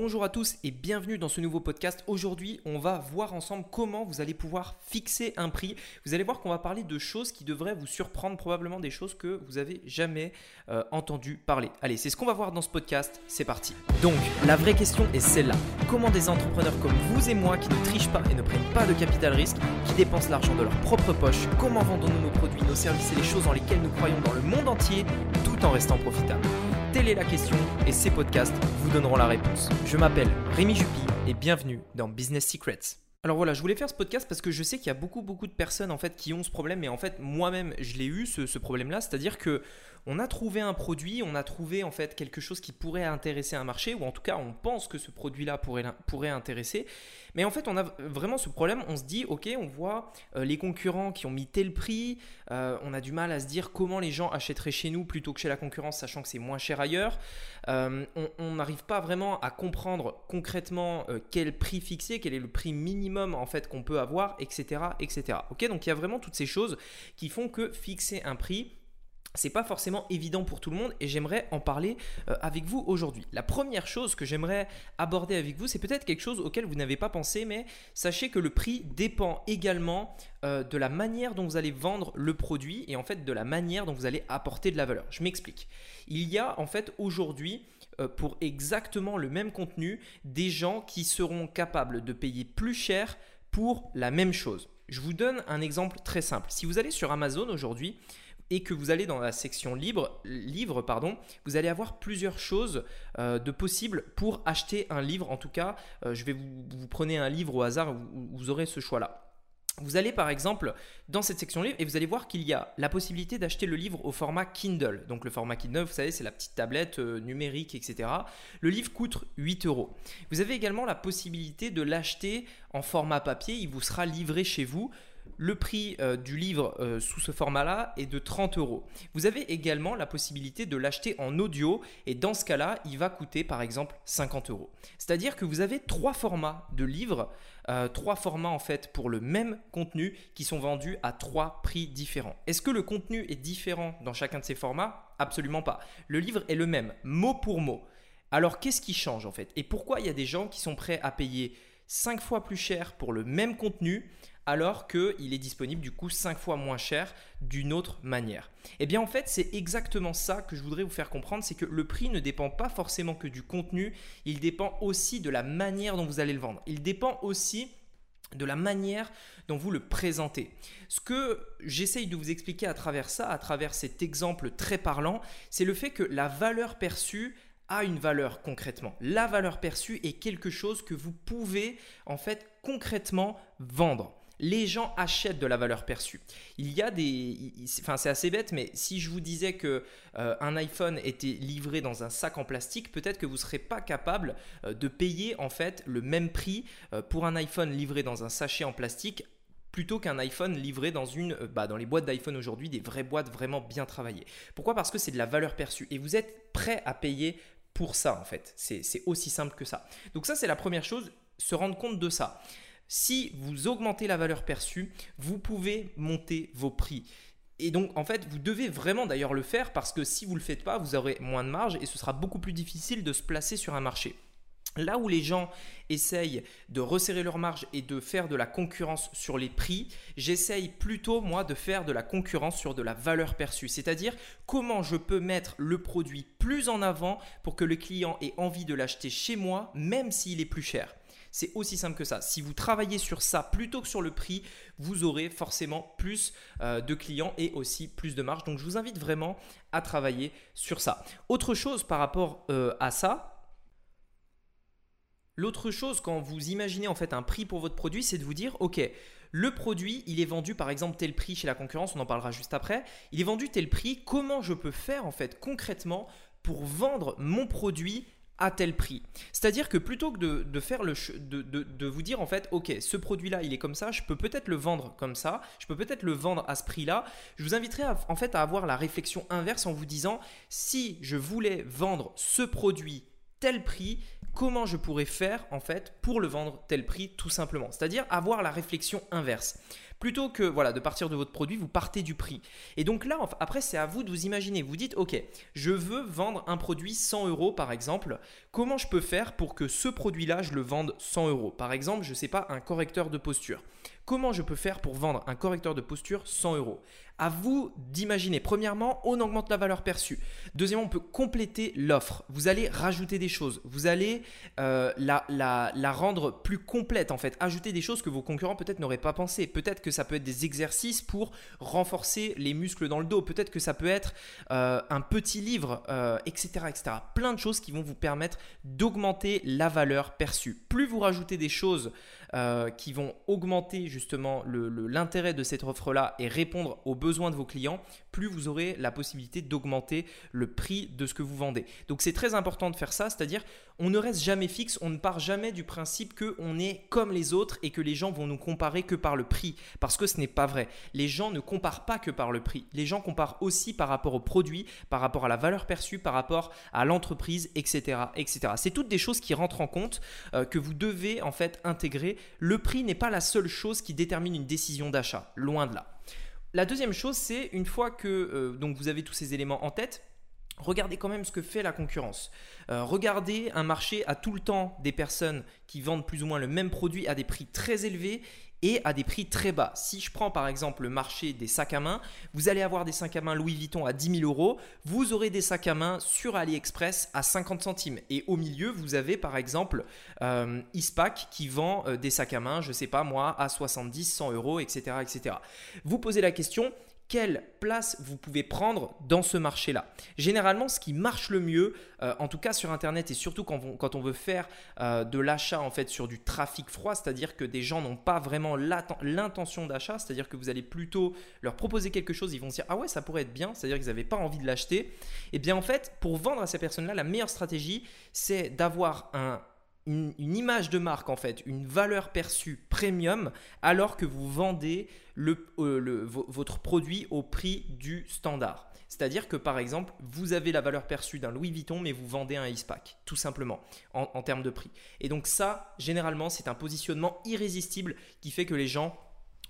Bonjour à tous et bienvenue dans ce nouveau podcast. Aujourd'hui, on va voir ensemble comment vous allez pouvoir fixer un prix. Vous allez voir qu'on va parler de choses qui devraient vous surprendre, probablement des choses que vous avez jamais euh, entendu parler. Allez, c'est ce qu'on va voir dans ce podcast. C'est parti. Donc, la vraie question est celle-là. Comment des entrepreneurs comme vous et moi qui ne trichent pas et ne prennent pas de capital risque, qui dépensent l'argent de leur propre poche, comment vendons-nous nos produits, nos services et les choses dans lesquelles nous croyons dans le monde entier tout en restant profitables? Telle est la question et ces podcasts vous donneront la réponse. Je m'appelle Rémi Jupy et bienvenue dans Business Secrets. Alors voilà, je voulais faire ce podcast parce que je sais qu'il y a beaucoup beaucoup de personnes en fait qui ont ce problème et en fait moi-même je l'ai eu ce, ce problème-là, c'est-à-dire que on a trouvé un produit, on a trouvé en fait quelque chose qui pourrait intéresser un marché, ou en tout cas on pense que ce produit-là pourrait, pourrait intéresser. Mais en fait on a vraiment ce problème, on se dit ok on voit euh, les concurrents qui ont mis tel prix, euh, on a du mal à se dire comment les gens achèteraient chez nous plutôt que chez la concurrence, sachant que c'est moins cher ailleurs. Euh, on n'arrive pas vraiment à comprendre concrètement quel prix fixer, quel est le prix minimum en fait qu'on peut avoir, etc. etc. Ok donc il y a vraiment toutes ces choses qui font que fixer un prix c'est pas forcément évident pour tout le monde et j'aimerais en parler euh, avec vous aujourd'hui. La première chose que j'aimerais aborder avec vous, c'est peut-être quelque chose auquel vous n'avez pas pensé, mais sachez que le prix dépend également euh, de la manière dont vous allez vendre le produit et en fait de la manière dont vous allez apporter de la valeur. Je m'explique. Il y a en fait aujourd'hui euh, pour exactement le même contenu des gens qui seront capables de payer plus cher pour la même chose. Je vous donne un exemple très simple. Si vous allez sur Amazon aujourd'hui, et que vous allez dans la section libre, livre, pardon, vous allez avoir plusieurs choses euh, de possibles pour acheter un livre. En tout cas, euh, je vais vous, prenez un livre au hasard, vous, vous aurez ce choix-là. Vous allez par exemple dans cette section livre et vous allez voir qu'il y a la possibilité d'acheter le livre au format Kindle. Donc le format Kindle, vous savez, c'est la petite tablette euh, numérique, etc. Le livre coûte 8 euros. Vous avez également la possibilité de l'acheter en format papier. Il vous sera livré chez vous le prix euh, du livre euh, sous ce format-là est de 30 euros. Vous avez également la possibilité de l'acheter en audio et dans ce cas-là, il va coûter par exemple 50 euros. C'est-à-dire que vous avez trois formats de livres, euh, trois formats en fait pour le même contenu qui sont vendus à trois prix différents. Est-ce que le contenu est différent dans chacun de ces formats? Absolument pas. Le livre est le même, mot pour mot. Alors qu'est-ce qui change en fait? Et pourquoi il y a des gens qui sont prêts à payer 5 fois plus cher pour le même contenu alors qu'il est disponible du coup 5 fois moins cher d'une autre manière. Eh bien en fait c'est exactement ça que je voudrais vous faire comprendre, c'est que le prix ne dépend pas forcément que du contenu, il dépend aussi de la manière dont vous allez le vendre. Il dépend aussi de la manière dont vous le présentez. Ce que j'essaye de vous expliquer à travers ça, à travers cet exemple très parlant, c'est le fait que la valeur perçue a une valeur concrètement. La valeur perçue est quelque chose que vous pouvez en fait concrètement vendre les gens achètent de la valeur perçue. Il y a des, enfin c'est assez bête, mais si je vous disais que euh, un iPhone était livré dans un sac en plastique, peut-être que vous ne serez pas capable euh, de payer en fait le même prix euh, pour un iPhone livré dans un sachet en plastique plutôt qu'un iPhone livré dans une, bah, dans les boîtes d'iPhone aujourd'hui, des vraies boîtes vraiment bien travaillées. Pourquoi? Parce que c'est de la valeur perçue et vous êtes prêt à payer pour ça en fait. C'est aussi simple que ça. Donc ça c'est la première chose, se rendre compte de ça. Si vous augmentez la valeur perçue, vous pouvez monter vos prix. Et donc, en fait, vous devez vraiment d'ailleurs le faire parce que si vous ne le faites pas, vous aurez moins de marge et ce sera beaucoup plus difficile de se placer sur un marché. Là où les gens essayent de resserrer leur marge et de faire de la concurrence sur les prix, j'essaye plutôt moi de faire de la concurrence sur de la valeur perçue. C'est-à-dire comment je peux mettre le produit plus en avant pour que le client ait envie de l'acheter chez moi même s'il est plus cher? C'est aussi simple que ça. Si vous travaillez sur ça plutôt que sur le prix, vous aurez forcément plus euh, de clients et aussi plus de marge. Donc je vous invite vraiment à travailler sur ça. Autre chose par rapport euh, à ça, L'autre chose, quand vous imaginez en fait un prix pour votre produit, c'est de vous dire, ok, le produit, il est vendu par exemple tel prix chez la concurrence, on en parlera juste après, il est vendu tel prix, comment je peux faire en fait concrètement pour vendre mon produit à tel prix. C'est-à-dire que plutôt que de, faire le de, de, vous dire en fait, ok, ce produit-là, il est comme ça, je peux peut-être le vendre comme ça, je peux peut-être le vendre à ce prix-là. Je vous inviterai en fait à avoir la réflexion inverse en vous disant, si je voulais vendre ce produit tel prix, comment je pourrais faire en fait pour le vendre tel prix tout simplement? C'est-à-dire avoir la réflexion inverse. Plutôt que voilà, de partir de votre produit, vous partez du prix. Et donc là, après, c'est à vous de vous imaginer. Vous dites, ok, je veux vendre un produit 100 euros par exemple. Comment je peux faire pour que ce produit-là, je le vende 100 euros? Par exemple, je ne sais pas, un correcteur de posture. Comment je peux faire pour vendre un correcteur de posture 100 euros À vous d'imaginer. Premièrement, on augmente la valeur perçue. Deuxièmement, on peut compléter l'offre. Vous allez rajouter des choses. Vous allez euh, la, rendre plus complète en fait. Ajouter des choses que vos concurrents peut-être n'auraient pas pensé. Peut-être que ça peut être des exercices pour renforcer les muscles dans le dos. Peut-être que ça peut être euh, un petit livre, etc., euh, etc. Plein de choses qui vont vous permettre d'augmenter la valeur perçue. Plus vous rajoutez des choses qui vont augmenter justement l'intérêt de cette offre-là et répondre aux besoins de vos clients, plus vous aurez la possibilité d'augmenter le prix de ce que vous vendez. Donc c'est très important de faire ça, c'est-à-dire on ne reste jamais fixe, on ne part jamais du principe qu'on est comme les autres et que les gens vont nous comparer que par le prix, parce que ce n'est pas vrai. Les gens ne comparent pas que par le prix, les gens comparent aussi par rapport au produit, par rapport à la valeur perçue, par rapport à l'entreprise, etc. etc. C'est toutes des choses qui rentrent en compte, euh, que vous devez en fait intégrer le prix n'est pas la seule chose qui détermine une décision d'achat, loin de là. La deuxième chose, c'est une fois que euh, donc vous avez tous ces éléments en tête, Regardez quand même ce que fait la concurrence. Euh, regardez un marché à tout le temps des personnes qui vendent plus ou moins le même produit à des prix très élevés et à des prix très bas. Si je prends par exemple le marché des sacs à main, vous allez avoir des sacs à main Louis Vuitton à 10 000 euros, vous aurez des sacs à main sur AliExpress à 50 centimes. Et au milieu, vous avez par exemple euh, Ispac qui vend euh, des sacs à main, je ne sais pas moi, à 70, 100 euros, etc., etc. Vous posez la question, quelle place vous pouvez prendre dans ce marché-là. Généralement, ce qui marche le mieux, euh, en tout cas sur Internet et surtout quand, on veut faire euh, de l'achat en fait sur du trafic froid, c'est-à-dire que des gens n'ont pas vraiment l'intention d'achat, c'est-à-dire que vous allez plutôt leur proposer quelque chose, ils vont se dire ah ouais ça pourrait être bien, c'est-à-dire qu'ils n'avaient pas envie de l'acheter. Et eh bien en fait, pour vendre à ces personnes-là, la meilleure stratégie, c'est d'avoir un une, image de marque en fait, une valeur perçue premium alors que vous vendez euh, votre produit au prix du standard. C'est-à-dire que par exemple, vous avez la valeur perçue d'un Louis Vuitton, mais vous vendez un Ispac, tout simplement, en, en termes de prix. Et donc ça, généralement, c'est un positionnement irrésistible qui fait que les gens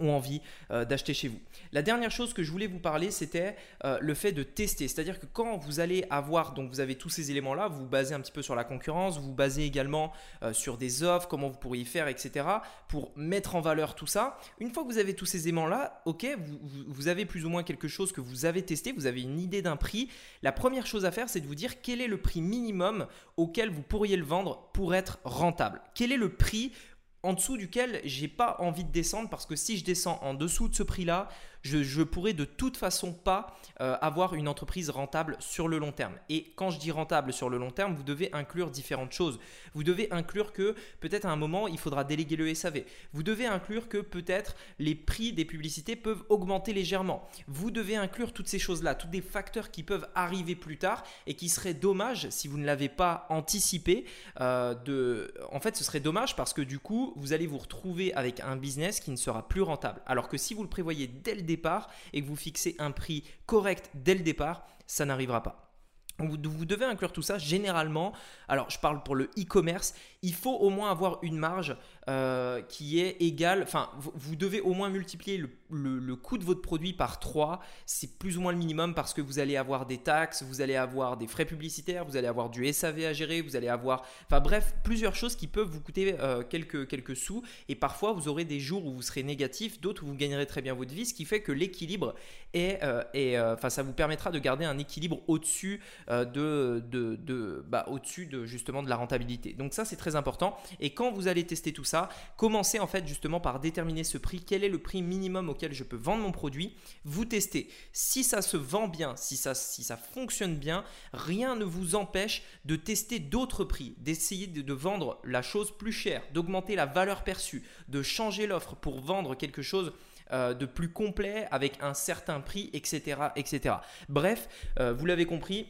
ont envie euh, d'acheter chez vous. La dernière chose que je voulais vous parler, c'était euh, le fait de tester. C'est-à-dire que quand vous allez avoir, donc vous avez tous ces éléments-là, vous vous basez un petit peu sur la concurrence, vous vous basez également euh, sur des offres, comment vous pourriez faire, etc. pour mettre en valeur tout ça. Une fois que vous avez tous ces éléments-là, ok, vous, vous, avez plus ou moins quelque chose que vous avez testé, vous avez une idée d'un prix. La première chose à faire, c'est de vous dire quel est le prix minimum auquel vous pourriez le vendre pour être rentable. Quel est le prix en dessous duquel j'ai pas envie de descendre parce que si je descends en dessous de ce prix-là, je, ne pourrais de toute façon pas euh, avoir une entreprise rentable sur le long terme. Et quand je dis rentable sur le long terme, vous devez inclure différentes choses. Vous devez inclure que peut-être à un moment, il faudra déléguer le SAV. Vous devez inclure que peut-être les prix des publicités peuvent augmenter légèrement. Vous devez inclure toutes ces choses-là, tous des facteurs qui peuvent arriver plus tard et qui seraient dommages si vous ne l'avez pas anticipé. Euh. En fait, ce serait dommage parce que du coup, vous allez vous retrouver avec un business qui ne sera plus rentable. Alors que si vous le prévoyez dès le et que vous fixez un prix correct dès le départ, ça n'arrivera pas. Vous devez inclure tout ça généralement. Alors, je parle pour le e-commerce. Il faut au moins avoir une marge euh, qui est égale. Enfin, vous, devez au moins multiplier le, le, coût de votre produit par 3. C'est plus ou moins le minimum parce que vous allez avoir des taxes, vous allez avoir des frais publicitaires, vous allez avoir du SAV à gérer, vous allez avoir. Enfin, bref, plusieurs choses qui peuvent vous coûter euh, quelques, quelques sous. Et parfois, vous aurez des jours où vous serez négatif, d'autres où vous gagnerez très bien votre vie, ce qui fait que l'équilibre est. Euh, enfin, ça vous permettra de garder un équilibre au-dessus euh, bah, au-dessus de justement de la rentabilité. Donc ça c'est très important. Et quand vous allez tester tout ça, commencez en fait justement par déterminer ce prix. Quel est le prix minimum auquel je peux vendre mon produit? Vous testez. Si ça se vend bien, si ça, si ça fonctionne bien, rien ne vous empêche de tester d'autres prix, d'essayer de, de vendre la chose plus chère, d'augmenter la valeur perçue, de changer l'offre pour vendre quelque chose euh, de plus complet avec un certain prix, etc. etc. Bref, euh, vous l'avez compris,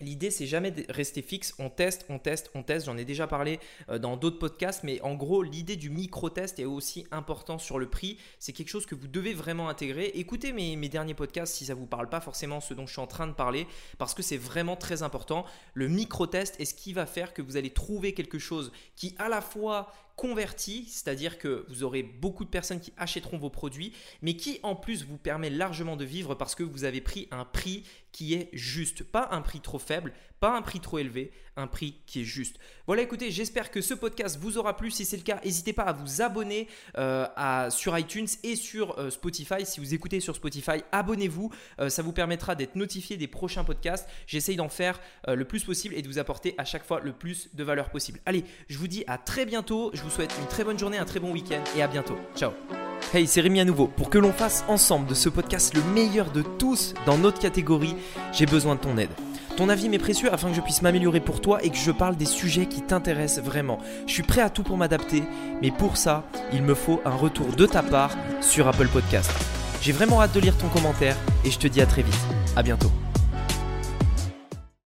L'idée, c'est jamais de rester fixe. On teste, on teste, on teste. J'en ai déjà parlé euh, dans d'autres podcasts, mais en gros, l'idée du micro-test est aussi important sur le prix. C'est quelque chose que vous devez vraiment intégrer. Écoutez mes, mes derniers podcasts si ça ne vous parle pas forcément ce dont je suis en train de parler, parce que c'est vraiment très important. Le micro-test est ce qui va faire que vous allez trouver quelque chose qui à la fois converti, c'est-à-dire que vous aurez beaucoup de personnes qui achèteront vos produits, mais qui en plus vous permet largement de vivre parce que vous avez pris un prix qui est juste. Pas un prix trop faible, pas un prix trop élevé, un prix qui est juste. Voilà, écoutez, j'espère que ce podcast vous aura plu. Si c'est le cas, n'hésitez pas à vous abonner euh, sur iTunes et sur euh, Spotify. Si vous écoutez sur Spotify, abonnez-vous. Euh, ça vous permettra d'être notifié des prochains podcasts. J'essaye d'en faire le plus possible et de vous apporter à chaque fois le plus de valeur possible. Allez, je vous dis à très bientôt. Vous souhaite une très bonne journée, un très bon week-end et à bientôt. Ciao Hey, c'est Rémi à nouveau. Pour que l'on fasse ensemble de ce podcast le meilleur de tous dans notre catégorie, j'ai besoin de ton aide. Ton avis m'est précieux afin que je puisse m'améliorer pour toi et que je parle des sujets qui t'intéressent vraiment. Je suis prêt à tout pour m'adapter, mais pour ça, il me faut un retour de ta part sur Apple Podcast. J'ai vraiment hâte de lire ton commentaire et je te dis à très vite. À bientôt.